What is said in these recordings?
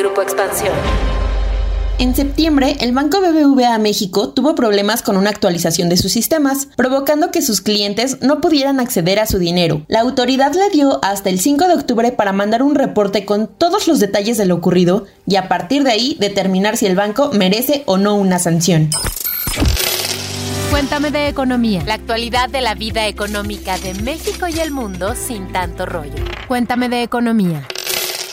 Grupo Expansión. En septiembre, el Banco BBVA México tuvo problemas con una actualización de sus sistemas, provocando que sus clientes no pudieran acceder a su dinero. La autoridad le dio hasta el 5 de octubre para mandar un reporte con todos los detalles de lo ocurrido y a partir de ahí determinar si el banco merece o no una sanción. Cuéntame de economía. La actualidad de la vida económica de México y el mundo sin tanto rollo. Cuéntame de economía.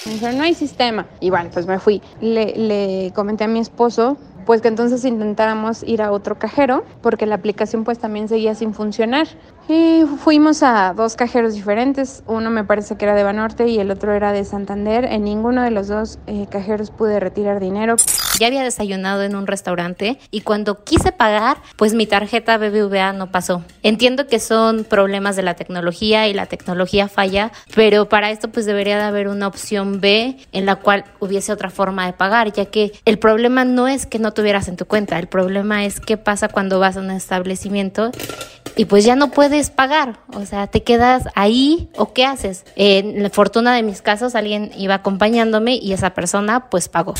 Me no hay sistema. Y bueno, pues me fui. Le, le comenté a mi esposo pues que entonces intentáramos ir a otro cajero porque la aplicación pues también seguía sin funcionar. Y fuimos a dos cajeros diferentes, uno me parece que era de Banorte y el otro era de Santander. En ninguno de los dos eh, cajeros pude retirar dinero. Ya había desayunado en un restaurante y cuando quise pagar, pues mi tarjeta BBVA no pasó. Entiendo que son problemas de la tecnología y la tecnología falla, pero para esto pues debería de haber una opción B en la cual hubiese otra forma de pagar, ya que el problema no es que no tuvieras en tu cuenta, el problema es qué pasa cuando vas a un establecimiento y pues ya no puedes pagar, o sea, te quedas ahí o qué haces. En la fortuna de mis casos, alguien iba acompañándome y esa persona pues pagó.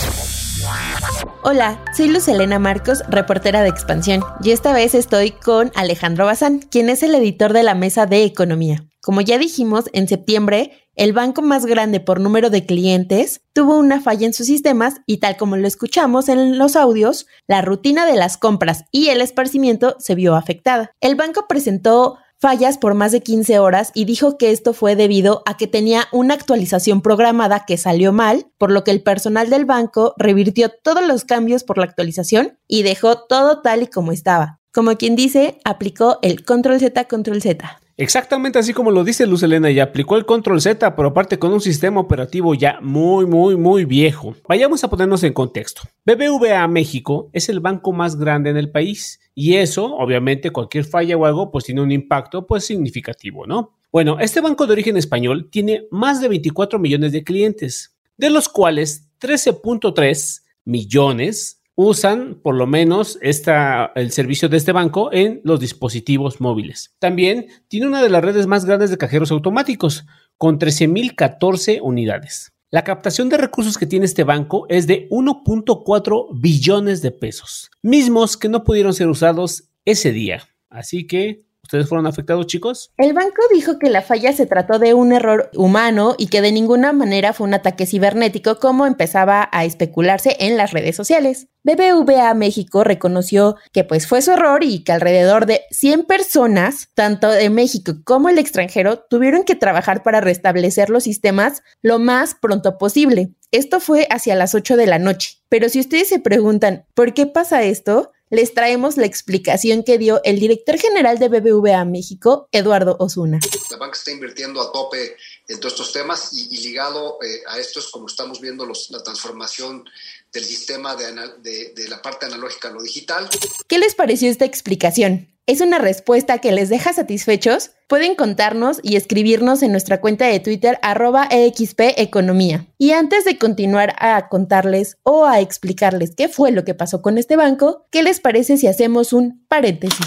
Hola, soy Luz Elena Marcos, reportera de Expansión, y esta vez estoy con Alejandro Bazán, quien es el editor de la Mesa de Economía. Como ya dijimos, en septiembre, el banco más grande por número de clientes tuvo una falla en sus sistemas y tal como lo escuchamos en los audios, la rutina de las compras y el esparcimiento se vio afectada. El banco presentó fallas por más de 15 horas y dijo que esto fue debido a que tenía una actualización programada que salió mal, por lo que el personal del banco revirtió todos los cambios por la actualización y dejó todo tal y como estaba. Como quien dice, aplicó el control Z, control Z. Exactamente así como lo dice Luz Elena, y aplicó el control Z, pero aparte con un sistema operativo ya muy, muy, muy viejo. Vayamos a ponernos en contexto. BBVA México es el banco más grande en el país, y eso, obviamente, cualquier falla o algo, pues tiene un impacto, pues significativo, ¿no? Bueno, este banco de origen español tiene más de 24 millones de clientes, de los cuales 13.3 millones usan por lo menos el servicio de este banco en los dispositivos móviles. También tiene una de las redes más grandes de cajeros automáticos, con 13.014 unidades. La captación de recursos que tiene este banco es de 1.4 billones de pesos, mismos que no pudieron ser usados ese día. Así que ¿Ustedes fueron afectados, chicos? El banco dijo que la falla se trató de un error humano y que de ninguna manera fue un ataque cibernético como empezaba a especularse en las redes sociales. BBVA México reconoció que pues fue su error y que alrededor de 100 personas, tanto de México como el extranjero, tuvieron que trabajar para restablecer los sistemas lo más pronto posible. Esto fue hacia las 8 de la noche. Pero si ustedes se preguntan, ¿por qué pasa esto? Les traemos la explicación que dio el director general de BBVA México, Eduardo Osuna. La banca está invirtiendo a tope en todos estos temas y, ligado eh, a esto es como estamos viendo la transformación del sistema de, de la parte analógica a lo digital. ¿Qué les pareció esta explicación? ¿Es una respuesta que les deja satisfechos? Pueden contarnos y escribirnos en nuestra cuenta de Twitter arroba Economía. Y antes de continuar a contarles o a explicarles qué fue lo que pasó con este banco, ¿qué les parece si hacemos un paréntesis?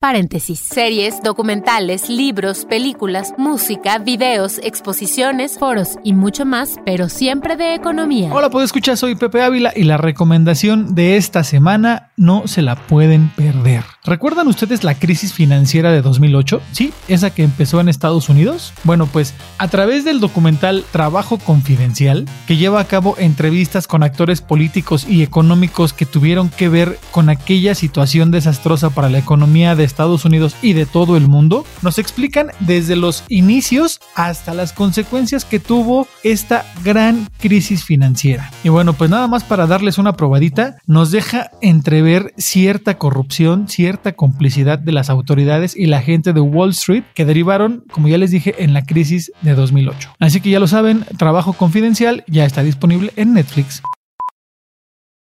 Paréntesis. Series, documentales, libros, películas, música, videos, exposiciones, foros y mucho más, pero siempre de economía. Hola, puedo escuchar, soy Pepe Ávila y la recomendación de esta semana no se la pueden perder. ¿Recuerdan ustedes la crisis financiera de 2008? Sí, esa que empezó en Estados Unidos. Bueno, pues a través del documental Trabajo Confidencial, que lleva a cabo entrevistas con actores políticos y económicos que tuvieron que ver con aquella situación desastrosa para la economía de Estados Unidos y de todo el mundo, nos explican desde los inicios hasta las consecuencias que tuvo esta gran crisis financiera. Y bueno, pues nada más para darles una probadita, nos deja entrever cierta corrupción, cierta complicidad de las autoridades y la gente de Wall Street que derivaron, como ya les dije, en la crisis de 2008. Así que ya lo saben, Trabajo Confidencial ya está disponible en Netflix.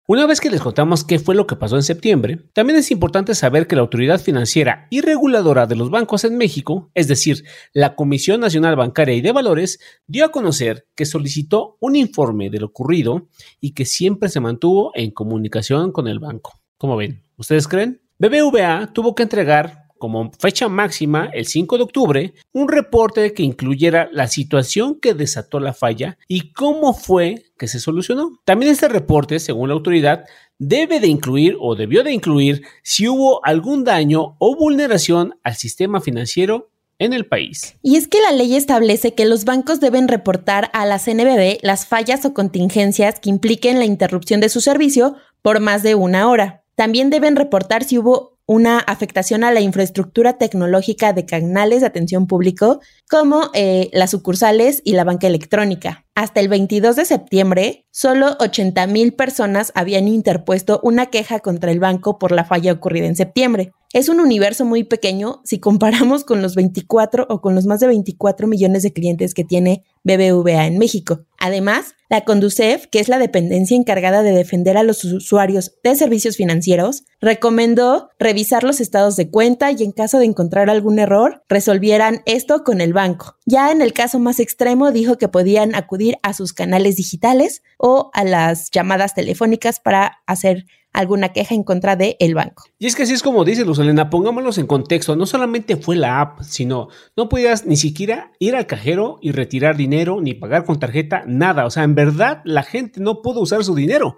Una vez que les contamos qué fue lo que pasó en septiembre, también es importante saber que la autoridad financiera y reguladora de los bancos en México, es decir, la Comisión Nacional Bancaria y de Valores, dio a conocer que solicitó un informe de lo ocurrido y que siempre se mantuvo en comunicación con el banco. ¿Cómo ven? ¿Ustedes creen? BBVA tuvo que entregar como fecha máxima el 5 de octubre un reporte que incluyera la situación que desató la falla y cómo fue que se solucionó. También este reporte, según la autoridad, debe de incluir o debió de incluir si hubo algún daño o vulneración al sistema financiero en el país. Y es que la ley establece que los bancos deben reportar a la CNBB las fallas o contingencias que impliquen la interrupción de su servicio por más de una hora. También deben reportar si hubo una afectación a la infraestructura tecnológica de canales de atención público, como eh, las sucursales y la banca electrónica. Hasta el 22 de septiembre, solo 80 mil personas habían interpuesto una queja contra el banco por la falla ocurrida en septiembre. Es un universo muy pequeño si comparamos con los 24 o con los más de 24 millones de clientes que tiene BBVA en México. Además, la Conducef, que es la dependencia encargada de defender a los usuarios de servicios financieros, recomendó revisar los estados de cuenta y en caso de encontrar algún error, resolvieran esto con el banco. Ya en el caso más extremo dijo que podían acudir a sus canales digitales o a las llamadas telefónicas para hacer alguna queja en contra del el banco. Y es que así es como dice Luz Elena, pongámoslos en contexto, no solamente fue la app, sino no podías ni siquiera ir al cajero y retirar dinero, ni pagar con tarjeta, nada. O sea, en verdad la gente no pudo usar su dinero.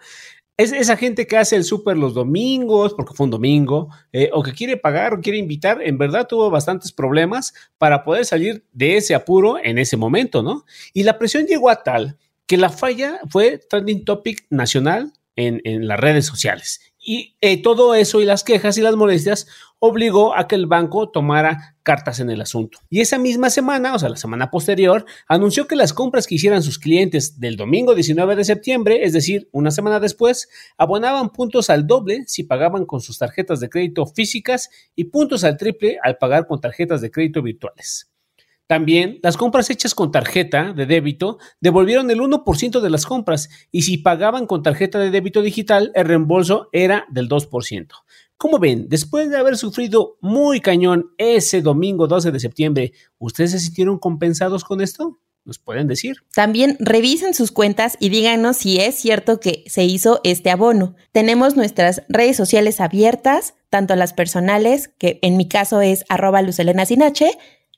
Es esa gente que hace el súper los domingos, porque fue un domingo, eh, o que quiere pagar o quiere invitar, en verdad tuvo bastantes problemas para poder salir de ese apuro en ese momento, ¿no? Y la presión llegó a tal que la falla fue trending topic nacional en, las redes sociales. Y eh, todo eso y las quejas y las molestias obligó a que el banco tomara cartas en el asunto. Y esa misma semana, o sea, la semana posterior, anunció que las compras que hicieran sus clientes del domingo 19 de septiembre, es decir, una semana después, abonaban puntos al doble si pagaban con sus tarjetas de crédito físicas y puntos al triple al pagar con tarjetas de crédito virtuales. También las compras hechas con tarjeta de débito devolvieron el 1% de las compras y si pagaban con tarjeta de débito digital el reembolso era del 2%. Como ven, después de haber sufrido muy cañón ese domingo 12 de septiembre, ¿ustedes se sintieron compensados con esto? ¿Nos pueden decir? También revisen sus cuentas y díganos si es cierto que se hizo este abono. Tenemos nuestras redes sociales abiertas, tanto las personales, que en mi caso es arroba lucelena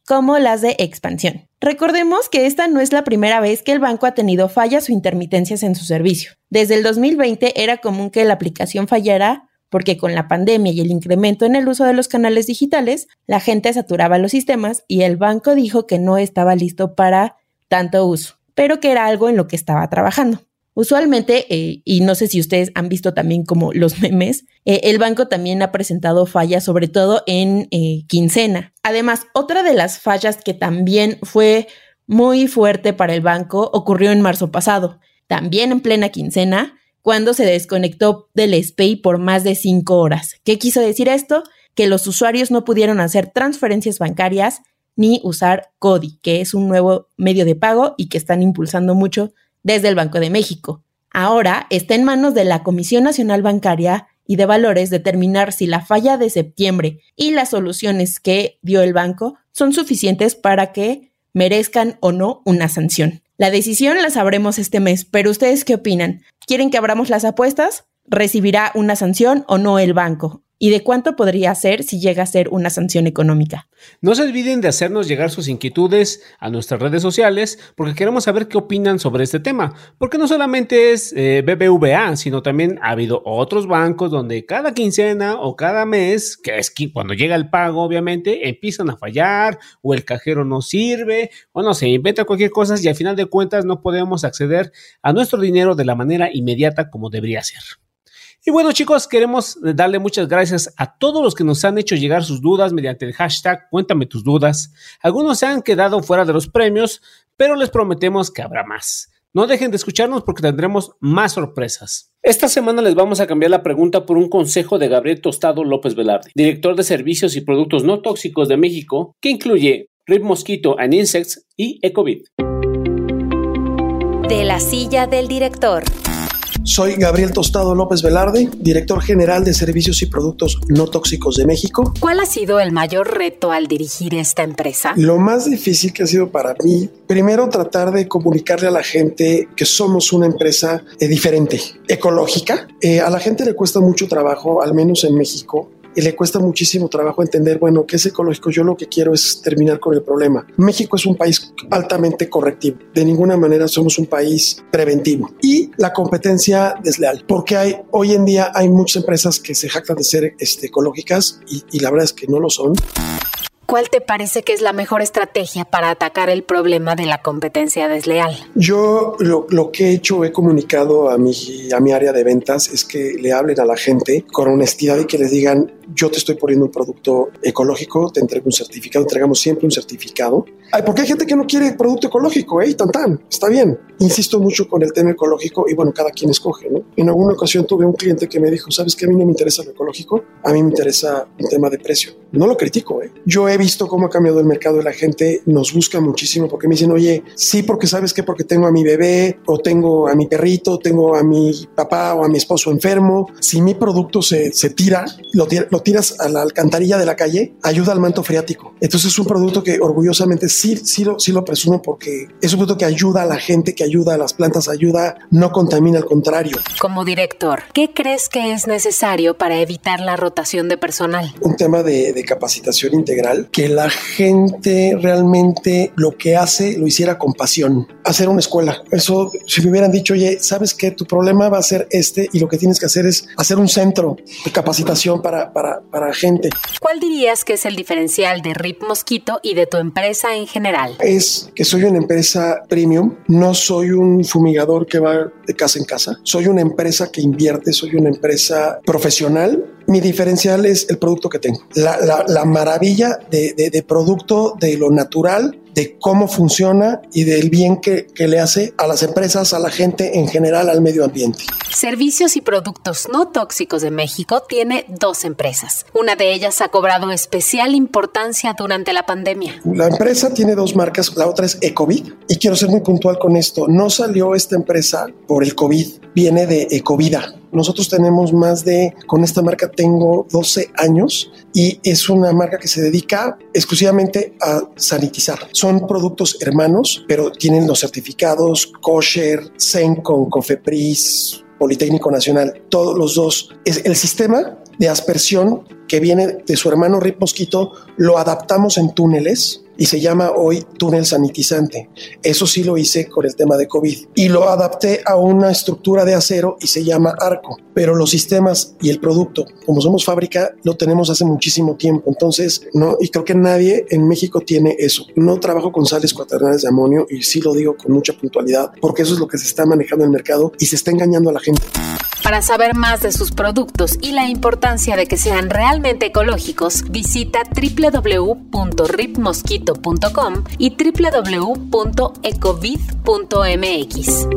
como las de expansión. Recordemos que esta no es la primera vez que el banco ha tenido fallas o intermitencias en su servicio. Desde el 2020 era común que la aplicación fallara porque con la pandemia y el incremento en el uso de los canales digitales, la gente saturaba los sistemas y el banco dijo que no estaba listo para tanto uso, pero que era algo en lo que estaba trabajando. Usualmente, eh, y no sé si ustedes han visto también como los memes, eh, el banco también ha presentado fallas, sobre todo en eh, quincena. Además, otra de las fallas que también fue muy fuerte para el banco ocurrió en marzo pasado, también en plena quincena, cuando se desconectó del SPAY por más de cinco horas. ¿Qué quiso decir esto? Que los usuarios no pudieron hacer transferencias bancarias ni usar CODI, que es un nuevo medio de pago y que están impulsando mucho desde el Banco de México. Ahora está en manos de la Comisión Nacional Bancaria y de Valores determinar si la falla de septiembre y las soluciones que dio el banco son suficientes para que merezcan o no una sanción. La decisión la sabremos este mes, pero ¿ustedes qué opinan? ¿Quieren que abramos las apuestas? ¿Recibirá una sanción o no el banco? Y de cuánto podría ser si llega a ser una sanción económica. No se olviden de hacernos llegar sus inquietudes a nuestras redes sociales porque queremos saber qué opinan sobre este tema, porque no solamente es eh, BBVA, sino también ha habido otros bancos donde cada quincena o cada mes, que es cuando llega el pago obviamente, empiezan a fallar o el cajero no sirve o no se inventa cualquier cosa y al final de cuentas no podemos acceder a nuestro dinero de la manera inmediata como debería ser. Y bueno chicos, queremos darle muchas gracias a todos los que nos han hecho llegar sus dudas mediante el hashtag Cuéntame tus dudas. Algunos se han quedado fuera de los premios, pero les prometemos que habrá más. No dejen de escucharnos porque tendremos más sorpresas. Esta semana les vamos a cambiar la pregunta por un consejo de Gabriel Tostado López Velarde, director de Servicios y Productos No Tóxicos de México, que incluye Rip Mosquito and Insects y Ecovit. De la silla del director. Soy Gabriel Tostado López Velarde, director general de Servicios y Productos No Tóxicos de México. ¿Cuál ha sido el mayor reto al dirigir esta empresa? Lo más difícil que ha sido para mí, primero tratar de comunicarle a la gente que somos una empresa eh, diferente, ecológica. Eh, a la gente le cuesta mucho trabajo, al menos en México, y le cuesta muchísimo trabajo entender, bueno, ¿qué es ecológico? Yo lo que quiero es terminar con el problema. México es un país altamente correctivo. De ninguna manera somos un país preventivo. Y la competencia desleal, porque hay, hoy en día hay muchas empresas que se jactan de ser este, ecológicas y, y la verdad es que no lo son. ¿Cuál te parece que es la mejor estrategia para atacar el problema de la competencia desleal? Yo lo, lo, que he hecho, he comunicado a mi, a mi área de ventas, es que le hablen a la gente con honestidad y que les digan, yo te estoy poniendo un producto ecológico, te entrego un certificado, entregamos siempre un certificado. Ay, porque hay gente que no quiere producto ecológico, ¿eh? Tan, tan, está bien. Insisto mucho con el tema ecológico y bueno, cada quien escoge, ¿no? En alguna ocasión tuve un cliente que me dijo, ¿sabes qué? A mí no me interesa lo ecológico, a mí me interesa un tema de precio. No lo critico, ¿eh? Yo he visto cómo ha cambiado el mercado y la gente nos busca muchísimo porque me dicen, oye, sí, porque sabes qué, porque tengo a mi bebé o tengo a mi perrito, tengo a mi papá o a mi esposo enfermo. Si mi producto se, se tira, lo, tira, lo tiras a la alcantarilla de la calle, ayuda al manto freático. Entonces es un producto que orgullosamente sí, sí, lo, sí lo presumo porque es un producto que ayuda a la gente, que ayuda a las plantas, ayuda, no contamina, al contrario. Como director, ¿qué crees que es necesario para evitar la rotación de personal? Un tema de, de capacitación integral, que la gente realmente lo que hace lo hiciera con pasión. Hacer una escuela. Eso, si me hubieran dicho, oye, ¿sabes qué? Tu problema va a ser este y lo que tienes que hacer es hacer un centro de capacitación para, para, para gente. ¿Cuál dirías que es el diferencial de RIP Mosquito y de tu empresa en general? Es que soy una empresa premium, no soy un fumigador que va de casa en casa, soy una empresa que invierte, soy una empresa profesional mi diferencial es el producto que tengo. La, la, la maravilla de, de, de, producto, de lo natural, de cómo funciona y del bien que, que, le hace a las empresas, a la gente en general, al medio ambiente. Servicios y Productos No Tóxicos de México tiene dos empresas. Una de ellas ha cobrado especial importancia durante la pandemia. La empresa tiene dos marcas, la otra es Ecovid y quiero ser muy puntual con esto. No salió esta empresa por el COVID, viene de Ecovida. Nosotros tenemos más de, con esta marca tengo 12 años y es una marca que se dedica exclusivamente a sanitizar. Son productos hermanos, pero tienen los certificados kosher, Sencon, Cofepris, Politécnico Nacional, todos los dos. Es el sistema de aspersión que viene de su hermano Rip Mosquito, lo adaptamos en túneles y se llama hoy túnel sanitizante. Eso sí lo hice con el tema de COVID y lo adapté a una estructura de acero y se llama arco, pero los sistemas y el producto, como somos fábrica, lo tenemos hace muchísimo tiempo. Entonces, no, y creo que nadie en México tiene eso. No trabajo con sales cuaternarias de amonio y sí lo digo con mucha puntualidad porque eso es lo que se está manejando en el mercado y se está engañando a la gente. Para saber más de sus productos y la importancia de que sean realmente ecológicos, visita www.ripmosquito.com y www.ecovid.mx.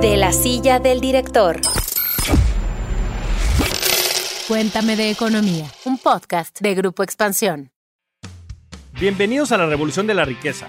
De la silla del director. Cuéntame de economía, un podcast de Grupo Expansión. Bienvenidos a la Revolución de la Riqueza,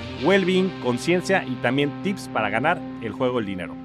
well-being, conciencia y también tips para ganar el juego del dinero.